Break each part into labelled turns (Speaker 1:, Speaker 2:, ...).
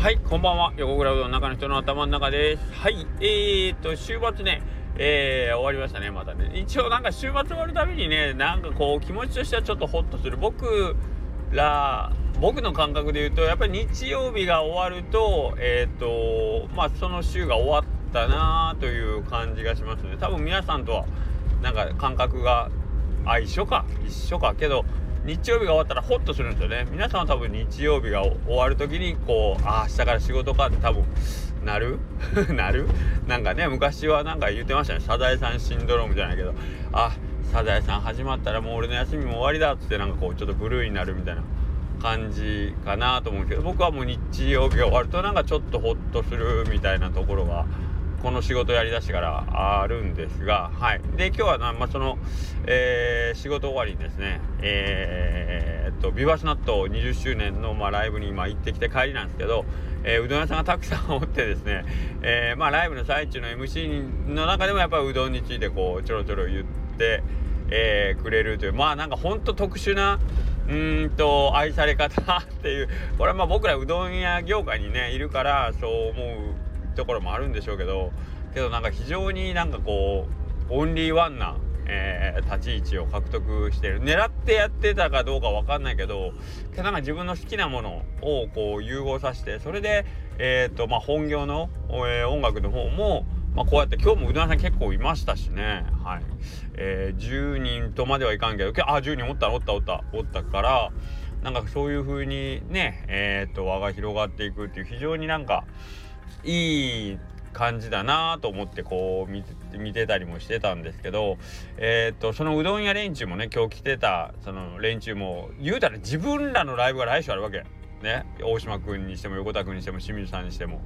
Speaker 1: はい、こんばんは。横倉うどん中の人の頭の中です。はい、えーと、週末ね、えー、終わりましたね、またね。一応なんか週末終わるたびにね、なんかこう気持ちとしてはちょっとホッとする。僕ら、僕の感覚で言うと、やっぱり日曜日が終わると、えーと、まあその週が終わったなという感じがしますね。多分皆さんとは、なんか感覚が、あ、一緒か、一緒か。けど、日曜日が終わったらホッとするんですよね。皆さんは多分日曜日が終わる時にこうああ明日から仕事かって多分なる？なる？なんかね昔はなんか言ってましたね。サザエさんシンドロームじゃないけどあサザエさん始まったらもう俺の休みも終わりだっつってなんかこうちょっとブルーになるみたいな感じかなと思うけど僕はもう日曜日が終わるとなんかちょっとホッとするみたいなところがこの仕事やりだしてからあるんですが、はい。で、今日はな、まあ、その、えー、仕事終わりにですね、えー、っと、ビバスナット20周年の、まあ、ライブに今行ってきて帰りなんですけど、えー、うどん屋さんがたくさんおってですね、えー、まあ、ライブの最中の MC の中でもやっぱりうどんについてこう、ちょろちょろ言って、えー、くれるという、まあ、なんかほんと特殊な、うんと愛され方っていうこれはまあ僕らうどん屋業界にねいるからそう思うところもあるんでしょうけどけどなんか非常になんかこうオンリーワンな、えー、立ち位置を獲得してる。狙ってやってたかどうか分かんないけどけなんか自分の好きなものをこう融合させてそれで、えーとまあ、本業の、えー、音楽の方もまあ、こうやって今日もうどんさん結構いましたしね、はい。えー、10人とまではいかんけどあ10人おったおったおったおったからなんかそういう風にねえー、っと輪が広がっていくっていう非常になんかいい感じだなと思ってこう見て見てたりもしてたんですけどえー、っとそのうどん屋連中もね今日来てたその連中も言うたら自分らのライブが来週あるわけ。ね、大島君にしても横田君にしても清水さんにしても、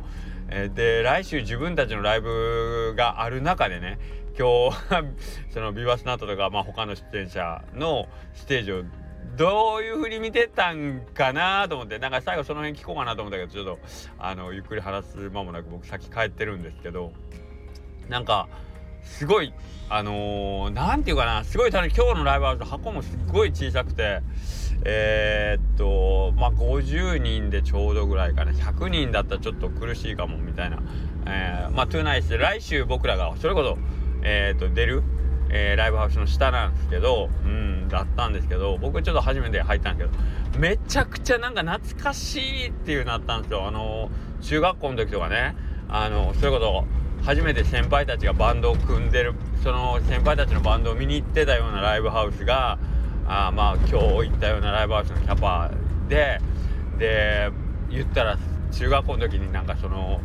Speaker 1: えー、で来週自分たちのライブがある中でね今日そのビバスナットとか、まあ、他の出演者のステージをどういうふうに見てたんかなと思ってなんか最後その辺聞こうかなと思ったけどちょっとあのゆっくり話す間もなく僕先帰ってるんですけどなんかすごいあの何、ー、て言うかなすごい今日のライブハウス箱もすごい小さくてえー、っとまあ50人でちょうどぐらいかな。100人だったらちょっと苦しいかもみたいな、えー、まあトゥーナイス来週僕らがそれこそえー、っと出るえー、ライブハウスの下なんですけど、うん、だったんですけど、僕ちょっと初めて入ったんですけど、めちゃくちゃなんか懐かしいっていうなったんですよ。あのー、中学校の時とかね、あのー、そういうこと、初めて先輩たちがバンドを組んでる、その先輩たちのバンドを見に行ってたようなライブハウスが、あまあ今日行ったようなライブハウスのキャパで、で、言ったら中学校の時になんかその、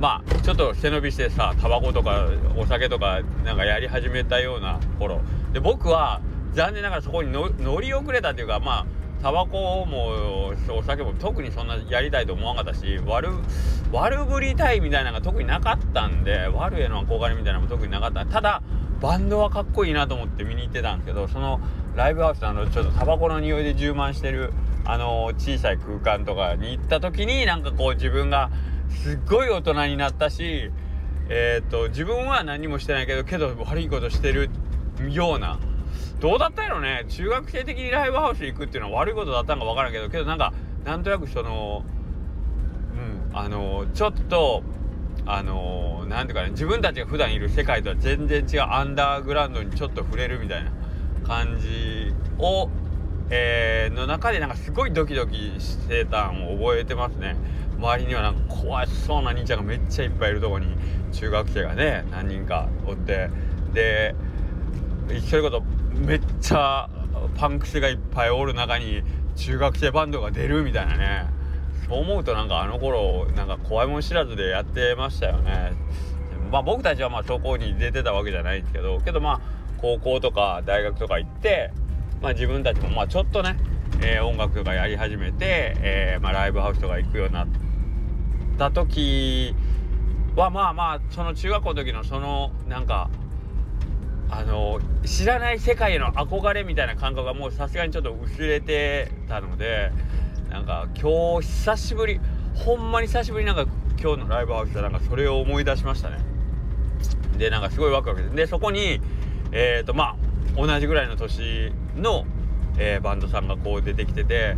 Speaker 1: まあちょっと背伸びしてさタバコとかお酒とかなんかやり始めたような頃。で僕は残念ながらそこに乗り遅れたっていうかまあタバコもお酒も特にそんなやりたいと思わなかったし悪悪ぶりたいみたいなのが特になかったんで悪への憧れみたいなのも特になかった。ただバンドはかっこいいなと思って見に行ってたんですけどそのライブハウスのあのちょっとタバコの匂いで充満してるあの小さい空間とかに行った時になんかこう自分がすっごい大人になったし、えー、っと、自分は何もしてないけど、けど悪いことしてるような。どうだったやろね中学生的にライブハウス行くっていうのは悪いことだったんか分からんけど、けどなんか、なんとなくその、うん、あの、ちょっと、あのー、なんていうかね、自分たちが普段いる世界とは全然違うアンダーグラウンドにちょっと触れるみたいな感じを、えー、の中でなんかすごいドキドキしてたんを覚えてますね。周りにはなんか怖そうな兄ちゃんがめっちゃいっぱいいるとこに中学生がね何人かおってでそういことめっちゃパンクスがいっぱいおる中に中学生バンドが出るみたいなね。そう思うとなんかあの頃なんか怖いもん知らずでやってましたよね。まあ僕たちはまあそこに出てたわけじゃないんですけどけどまあ高校とか大学とか行ってまあ自分たちもまあちょっとね、えー、音楽とかやり始めて、えー、まあライブハウスとか行くようになってた時はまあまあその中学校の時のそのなんかあの知らない世界への憧れみたいな感覚がもうさすがにちょっと薄れてたのでなんか今日久しぶりほんまに久しぶりなんか今日のライブハウスでなんかそれを思い出しましたね。でなんかすごいワクワクで。そこにえっ、ー、とまあ同じぐらいの年の、えー、バンドさんがこう出てきてて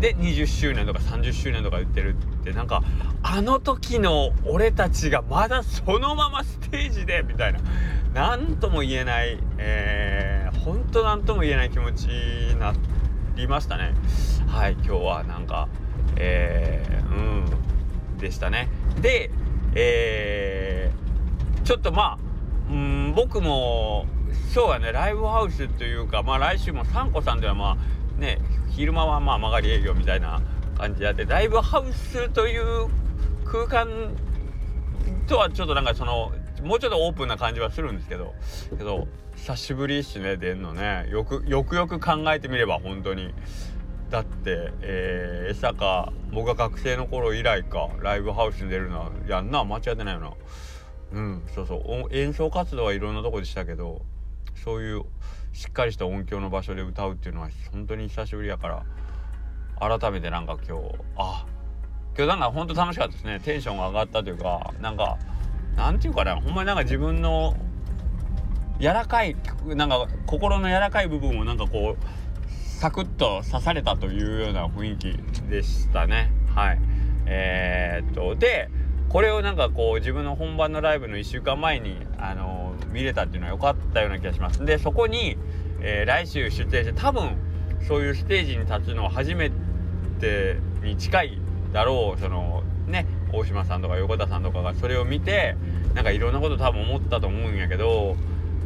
Speaker 1: で20周年とか30周年とか言ってるってなんかあの時の俺たちがまだそのままステージでみたいな。何とも言えない、えー、ほんと何とも言えない気持ちになりましたね。はい今日はなんかえー、うんでしたね。でえー、ちょっとまあうん僕もそうやねライブハウスというかまあ来週もサンコさんではまあね昼間はまあ曲がり営業みたいな感じであってライブハウスという空間とはちょっとなんかそのもうちょっとオープンな感じはするんですけどけど久しぶりっすね出んのね。よくよくよく考えてみれば本当に。だってえー、江坂僕が学生の頃以来かライブハウスに出るのはやんな。間違ってないよな。うんそうそう。演奏活動はいろんなとこでしたけどそういうしっかりした音響の場所で歌うっていうのは本当に久しぶりやから改めてなんか今日あ今日なんか本当楽しかったですね。テンションが上がったというかなんかなんていうかなほんまになんか自分の柔らかいなんか心の柔らかい部分をなんかこうサクッと刺されたというような雰囲気でしたね。はい。えー、っとでこれをなんかこう自分の本番のライブの1週間前にあのー、見れたっていうのは良かったような気がします。でそこに、えー、来週出演して多分そういうステージに立つのは初めてに近いだろうそのね大島さんとか横田さんとかがそれを見てなんかいろんなこと多分思ったと思うんやけど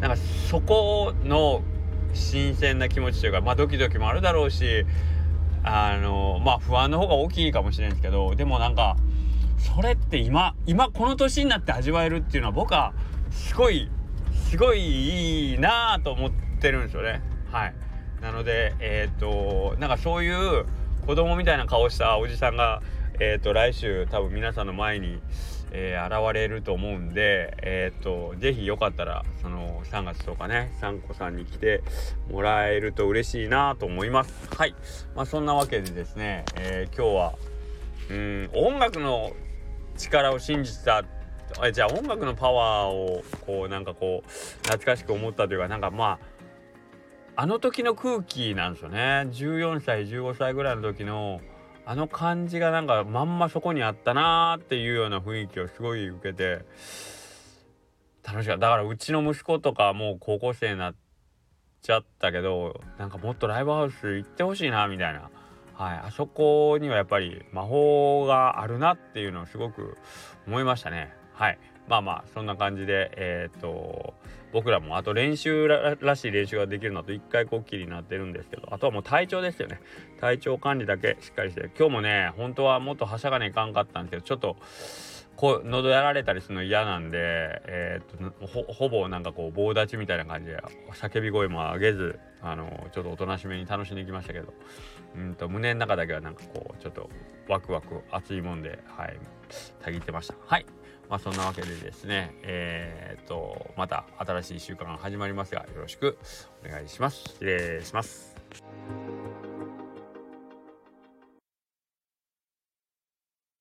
Speaker 1: なんかそこの新鮮な気持ちというかまあドキドキもあるだろうしあのまあ不安の方が大きいかもしれないんですけどでもなんかそれって今今この年になって味わえるっていうのは僕はすごいすごいいいなぁと思ってるんですよねはいなのでえっ、ー、となんかそういう子供みたいな顔したおじさんがえ、ー、と来週多分皆さんの前に、えー、現れると思うんでえっ、と是非よかったらその3月とかねサンコさんに来てもらえると嬉しいなと思います。はい。まあそんなわけでですね、え今日はうん音楽の力を信じたじゃあ音楽のパワーをこうなんかこう懐かしく思ったというかなんかまああの時の空気なんですよね14歳15歳ぐらいの時のあの感じがなんかまんまそこにあったなーっていうような雰囲気をすごい受けて楽しかっただからうちの息子とかもう高校生になっちゃったけどなんかもっとライブハウス行ってほしいなみたいなはい、あそこにはやっぱり魔法があるなっていうのをすごく思いましたね。はい。まあまあ、そんな感じで、えっ、と、僕らもあと練習らしい練習ができるのと一回こっきりになってるんですけど、あとはもう体調ですよね。体調管理だけしっかりして、今日もね、本当はもっとはしゃがねいかんかったんですけど、ちょっと、こう喉やられたりするの嫌なんで、えー、っとほぼなんかこう棒立ちみたいな感じで叫び声も上げずあのちょっとおとなしめに楽しんできましたけどうんと胸の中だけはなんかこうちょっとワクワク熱いもんではいたぎってましたはいまあそんなわけでですねえー、っとまた新しい週間が始まりますがよろしくお願いします。失礼します。